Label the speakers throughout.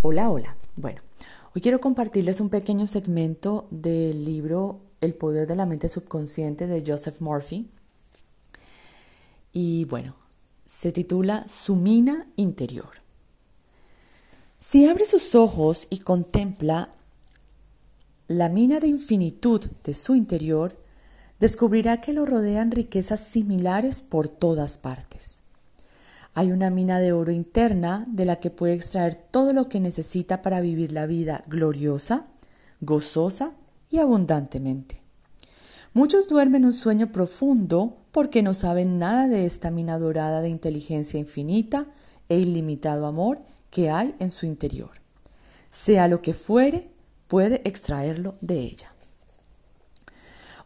Speaker 1: Hola, hola. Bueno, hoy quiero compartirles un pequeño segmento del libro El poder de la mente subconsciente de Joseph Murphy. Y bueno, se titula Su mina interior. Si abre sus ojos y contempla la mina de infinitud de su interior, descubrirá que lo rodean riquezas similares por todas partes. Hay una mina de oro interna de la que puede extraer todo lo que necesita para vivir la vida gloriosa, gozosa y abundantemente. Muchos duermen un sueño profundo porque no saben nada de esta mina dorada de inteligencia infinita e ilimitado amor que hay en su interior. Sea lo que fuere, puede extraerlo de ella.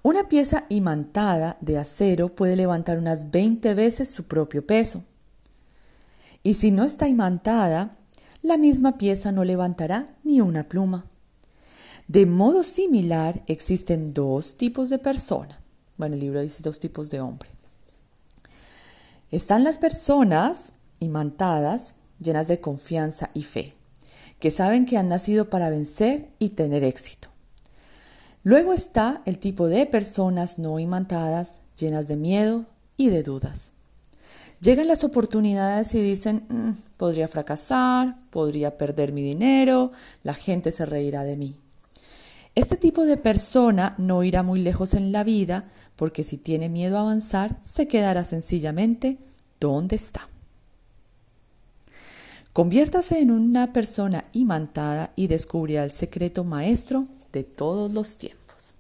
Speaker 1: Una pieza imantada de acero puede levantar unas 20 veces su propio peso. Y si no está imantada, la misma pieza no levantará ni una pluma. De modo similar, existen dos tipos de persona. Bueno, el libro dice dos tipos de hombre. Están las personas imantadas, llenas de confianza y fe, que saben que han nacido para vencer y tener éxito. Luego está el tipo de personas no imantadas, llenas de miedo y de dudas. Llegan las oportunidades y dicen, mm, podría fracasar, podría perder mi dinero, la gente se reirá de mí. Este tipo de persona no irá muy lejos en la vida porque si tiene miedo a avanzar, se quedará sencillamente donde está. Conviértase en una persona imantada y descubrirá el secreto maestro de todos los tiempos.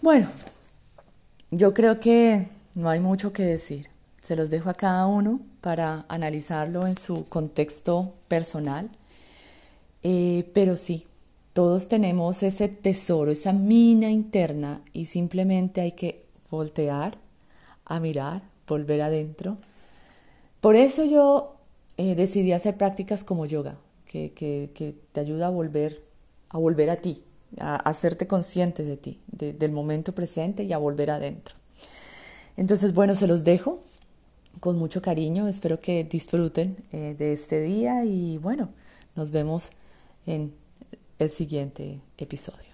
Speaker 1: Bueno, yo creo que no hay mucho que decir. Se los dejo a cada uno para analizarlo en su contexto personal. Eh, pero sí, todos tenemos ese tesoro, esa mina interna y simplemente hay que voltear a mirar, volver adentro. Por eso yo eh, decidí hacer prácticas como yoga, que, que, te ayuda a volver, a volver a ti, a, hacerte consciente de ti, del momento presente y a volver adentro. Entonces, bueno, se los dejo con mucho cariño. Espero que disfruten eh, de este día y bueno, nos vemos en el siguiente episodio.